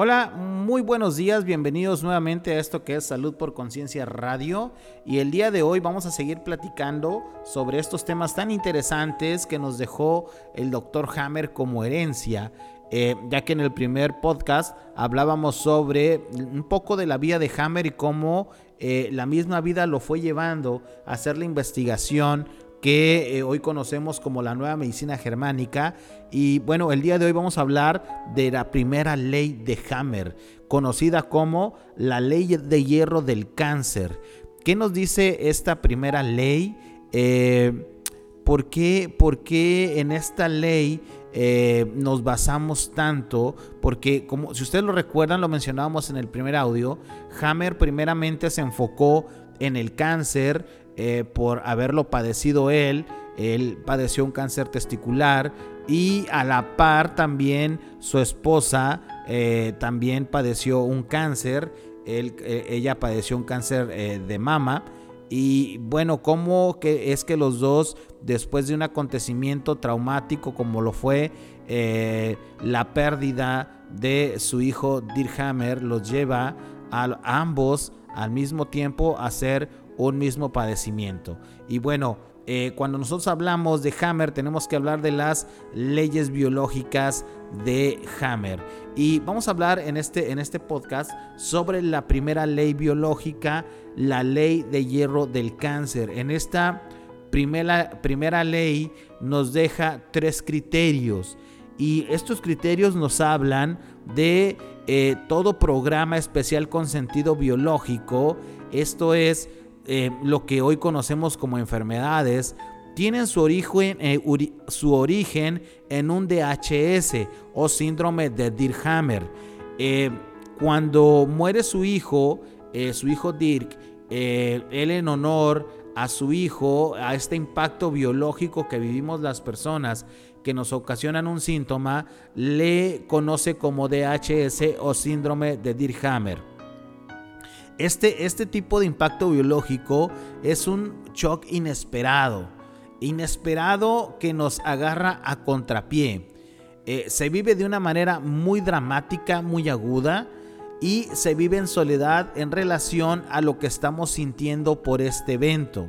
Hola, muy buenos días, bienvenidos nuevamente a esto que es Salud por Conciencia Radio. Y el día de hoy vamos a seguir platicando sobre estos temas tan interesantes que nos dejó el doctor Hammer como herencia, eh, ya que en el primer podcast hablábamos sobre un poco de la vida de Hammer y cómo eh, la misma vida lo fue llevando a hacer la investigación que eh, hoy conocemos como la nueva medicina germánica. Y bueno, el día de hoy vamos a hablar de la primera ley de Hammer, conocida como la ley de hierro del cáncer. ¿Qué nos dice esta primera ley? Eh, ¿por, qué, ¿por, qué, en esta ley eh, nos basamos tanto? Porque como si ustedes lo recuerdan, lo mencionábamos en el primer audio, Hammer primeramente se enfocó en el cáncer, eh, por haberlo padecido él. Él padeció un cáncer testicular y a la par también su esposa eh, también padeció un cáncer. Eh, ella padeció un cáncer de mama. Y bueno, ¿cómo que es que los dos, después de un acontecimiento traumático como lo fue la pérdida de su hijo Dirhammer, los lleva a ambos al mismo tiempo a ser un mismo padecimiento. Y bueno, eh, cuando nosotros hablamos de Hammer, tenemos que hablar de las leyes biológicas de Hammer. Y vamos a hablar en este, en este podcast sobre la primera ley biológica, la ley de hierro del cáncer. En esta primera, primera ley nos deja tres criterios. Y estos criterios nos hablan de eh, todo programa especial con sentido biológico. Esto es eh, lo que hoy conocemos como enfermedades tienen su origen, eh, en un DHS o síndrome de Dirkhammer. Eh, cuando muere su hijo, su hijo Dirk, él en honor a su hijo, a este impacto biológico que vivimos las personas que nos ocasionan un síntoma, le conoce como DHS o síndrome de Dirkhammer. Este, este tipo de impacto biológico es un shock inesperado, inesperado que nos agarra a contrapié. Eh, se vive de una manera muy dramática, muy aguda y se vive en soledad en relación a lo que estamos sintiendo por este evento.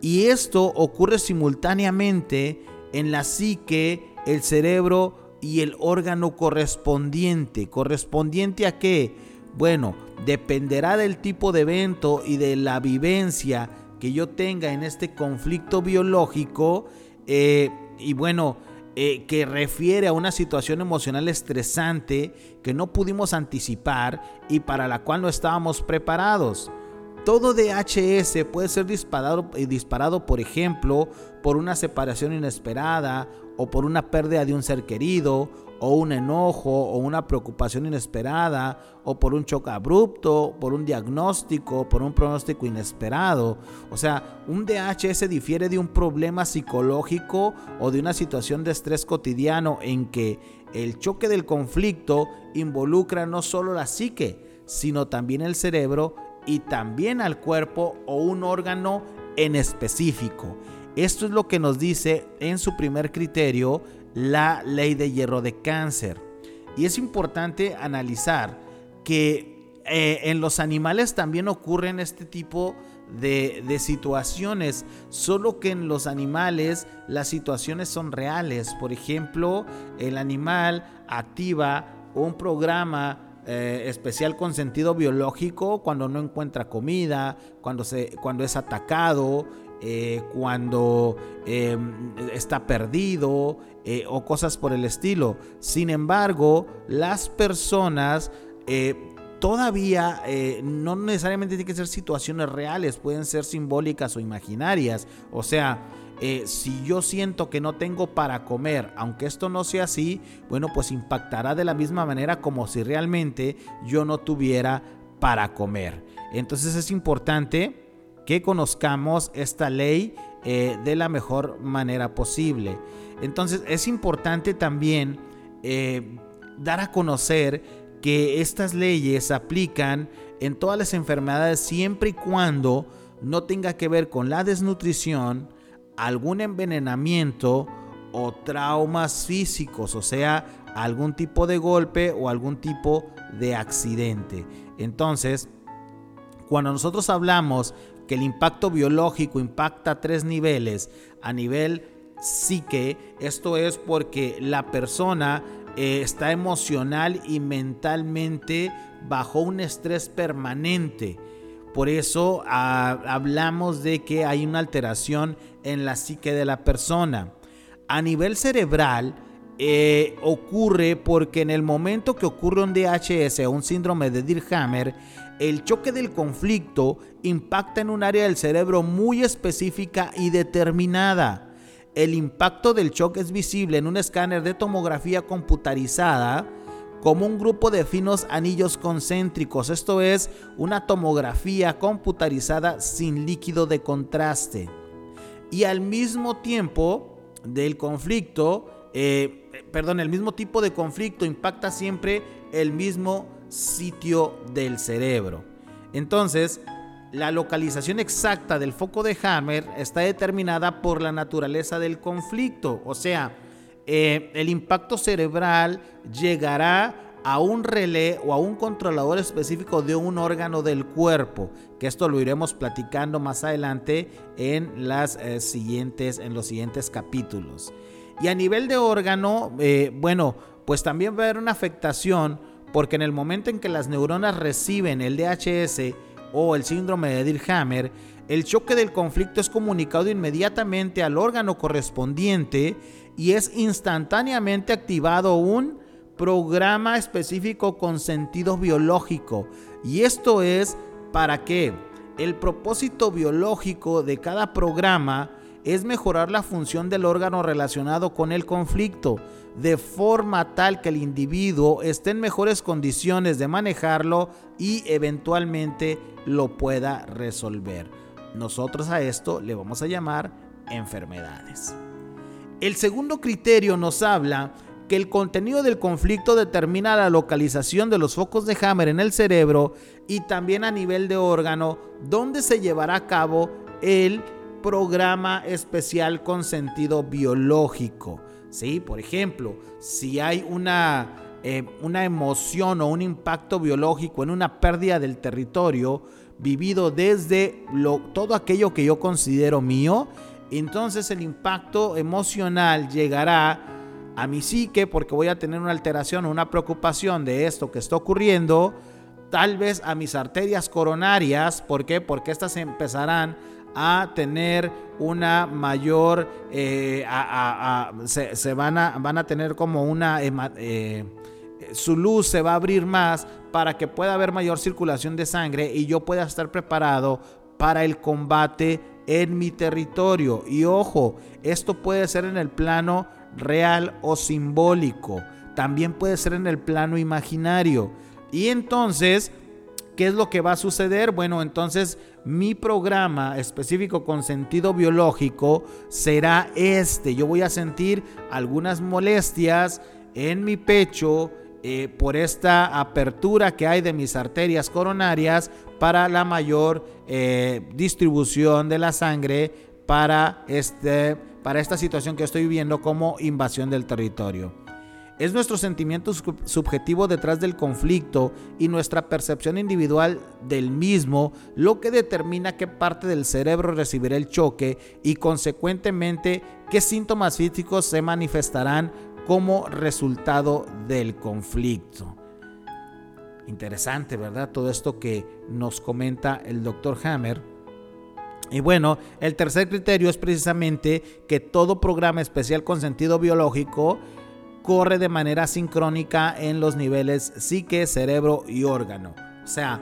Y esto ocurre simultáneamente en la psique, el cerebro y el órgano correspondiente. ¿Correspondiente a qué? Bueno, dependerá del tipo de evento y de la vivencia que yo tenga en este conflicto biológico. Eh, y bueno, eh, que refiere a una situación emocional estresante que no pudimos anticipar y para la cual no estábamos preparados. Todo DHS puede ser disparado, eh, disparado, por ejemplo, por una separación inesperada o por una pérdida de un ser querido o un enojo o una preocupación inesperada o por un choque abrupto, por un diagnóstico, por un pronóstico inesperado. O sea, un DHS difiere de un problema psicológico o de una situación de estrés cotidiano en que el choque del conflicto involucra no solo la psique, sino también el cerebro y también al cuerpo o un órgano en específico. Esto es lo que nos dice en su primer criterio la ley de hierro de cáncer. Y es importante analizar que eh, en los animales también ocurren este tipo de, de, situaciones, solo que en los animales las situaciones son reales. Por ejemplo, el animal activa un programa eh, especial con sentido biológico cuando no encuentra comida, cuando, se, cuando es atacado, eh, cuando em, está perdido eh, o cosas por el estilo. Sin embargo, las personas todavía no necesariamente tienen que ser situaciones reales, pueden ser simbólicas o imaginarias. O sea, eh, si yo siento que no tengo para comer, aunque esto no sea así, bueno, pues impactará de la misma manera como si realmente yo no tuviera para comer. Entonces es importante que conozcamos esta ley eh, de la mejor manera posible. Entonces es importante también eh, dar a conocer que estas leyes se aplican en todas las enfermedades siempre y cuando no tenga que ver con la desnutrición, algún envenenamiento o traumas físicos, o sea, algún tipo de golpe o algún tipo de accidente. Entonces, cuando nosotros hablamos que el impacto biológico impacta tres niveles, a nivel psique, esto es porque la persona eh, está emocional y mentalmente bajo un estrés permanente. Por eso ah, hablamos de que hay una alteración en la psique de la persona. A nivel cerebral, eh, ocurre porque en el momento que ocurre un DHS o un síndrome de Dirhammer, el choque del conflicto impacta en un área del cerebro muy específica y determinada. El impacto del choque es visible en un escáner de tomografía computarizada como un grupo de finos anillos concéntricos. Esto es una tomografía computarizada sin líquido de contraste. Y al mismo tiempo del conflicto, eh, perdón, el mismo tipo de conflicto impacta siempre el mismo sitio del cerebro. Entonces, la localización exacta del foco de Hammer está determinada por la naturaleza del conflicto, o sea, eh, el impacto cerebral llegará a un relé o a un controlador específico de un órgano del cuerpo, que esto lo iremos platicando más adelante en, las, eh, siguientes, en los siguientes capítulos. Y a nivel de órgano, eh, bueno, pues también va a haber una afectación porque en el momento en que las neuronas reciben el DHS, o el síndrome de Dirhammer, el choque del conflicto es comunicado inmediatamente al órgano correspondiente y es instantáneamente activado un programa específico con sentido biológico. Y esto es para que el propósito biológico de cada programa es mejorar la función del órgano relacionado con el conflicto, de forma tal que el individuo esté en mejores condiciones de manejarlo y eventualmente lo pueda resolver. Nosotros a esto le vamos a llamar enfermedades. El segundo criterio nos habla que el contenido del conflicto determina la localización de los focos de Hammer en el cerebro y también a nivel de órgano donde se llevará a cabo el programa especial con sentido biológico. ¿sí? Por ejemplo, si hay una, eh, una emoción o un impacto biológico en una pérdida del territorio vivido desde lo, todo aquello que yo considero mío, entonces el impacto emocional llegará a mi psique porque voy a tener una alteración o una preocupación de esto que está ocurriendo, tal vez a mis arterias coronarias, ¿por qué? Porque estas empezarán a tener una mayor, eh, se, van, a, van, a, tener como una, eh, su luz se va a abrir más para que pueda haber mayor circulación de sangre y yo pueda estar preparado para el combate en mi territorio. Y ojo, esto puede ser en el plano real o simbólico. También puede ser en el plano imaginario. Y entonces, ¿qué es lo que va a suceder? Bueno, entonces mi programa específico con sentido biológico será este. Yo voy a sentir algunas molestias en mi pecho eh, por esta apertura que hay de mis arterias coronarias para la mayor eh, distribución de la sangre para, este, para esta situación que estoy viviendo como invasión del territorio. Es nuestro sentimiento subjetivo detrás del conflicto y nuestra percepción individual del mismo lo que determina qué parte del cerebro recibirá el choque y consecuentemente qué síntomas físicos se manifestarán como resultado del conflicto. Interesante, ¿verdad? Todo esto que nos comenta el doctor Hammer. Y bueno, el tercer criterio es precisamente que todo programa especial con sentido biológico corre de manera sincrónica en los niveles psique, cerebro y órgano. O sea,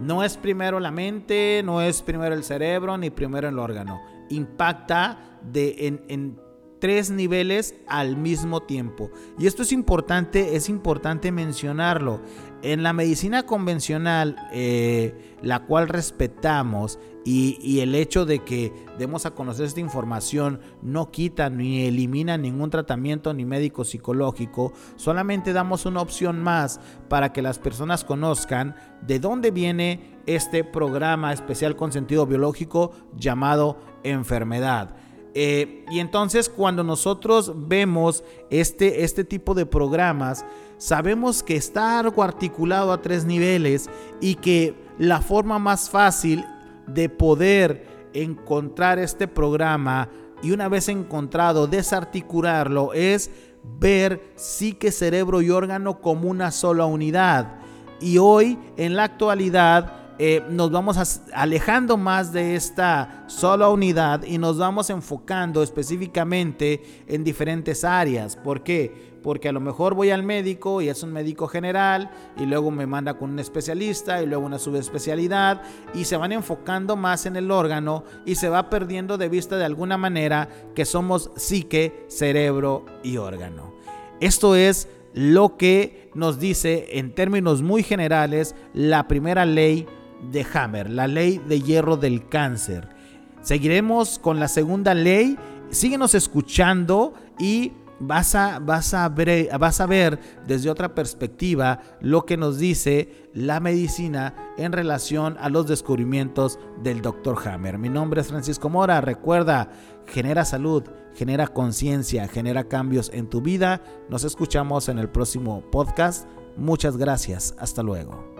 no es primero la mente, no es primero el cerebro, ni primero el órgano. Impacta de, en, en tres niveles al mismo tiempo. Y esto es importante, es importante mencionarlo. En la medicina convencional, eh, la cual respetamos, y, el hecho de que demos a conocer esta información no quita ni elimina ningún tratamiento ni médico psicológico, solamente damos una opción más para que las personas conozcan de dónde viene este programa especial con sentido biológico llamado enfermedad. Eh, y entonces cuando nosotros vemos este, este tipo de programas, sabemos que está algo articulado a tres niveles y que la forma más fácil de poder encontrar este programa y una vez encontrado desarticularlo es ver psique, cerebro y órgano como una sola unidad. Y hoy, en la actualidad, eh, nos vamos alejando más de esta sola unidad y nos vamos enfocando específicamente en diferentes áreas. ¿Por qué? Porque a lo mejor voy al médico y es un médico general y luego me manda con un especialista y luego una subespecialidad y se van enfocando más en el órgano y se va perdiendo de vista de alguna manera que somos psique, cerebro y órgano. Esto es lo que nos dice en términos muy generales la primera ley de Hammer, la ley de hierro del cáncer. Seguiremos con la segunda ley. Síguenos escuchando y vas a, vas a, ver, vas a ver desde otra perspectiva lo que nos dice la medicina en relación a los descubrimientos del Dr. Hammer. Mi nombre es Francisco Mora. Recuerda, genera salud, genera conciencia, genera cambios en tu vida. Nos escuchamos en el próximo podcast. Muchas gracias. Hasta luego.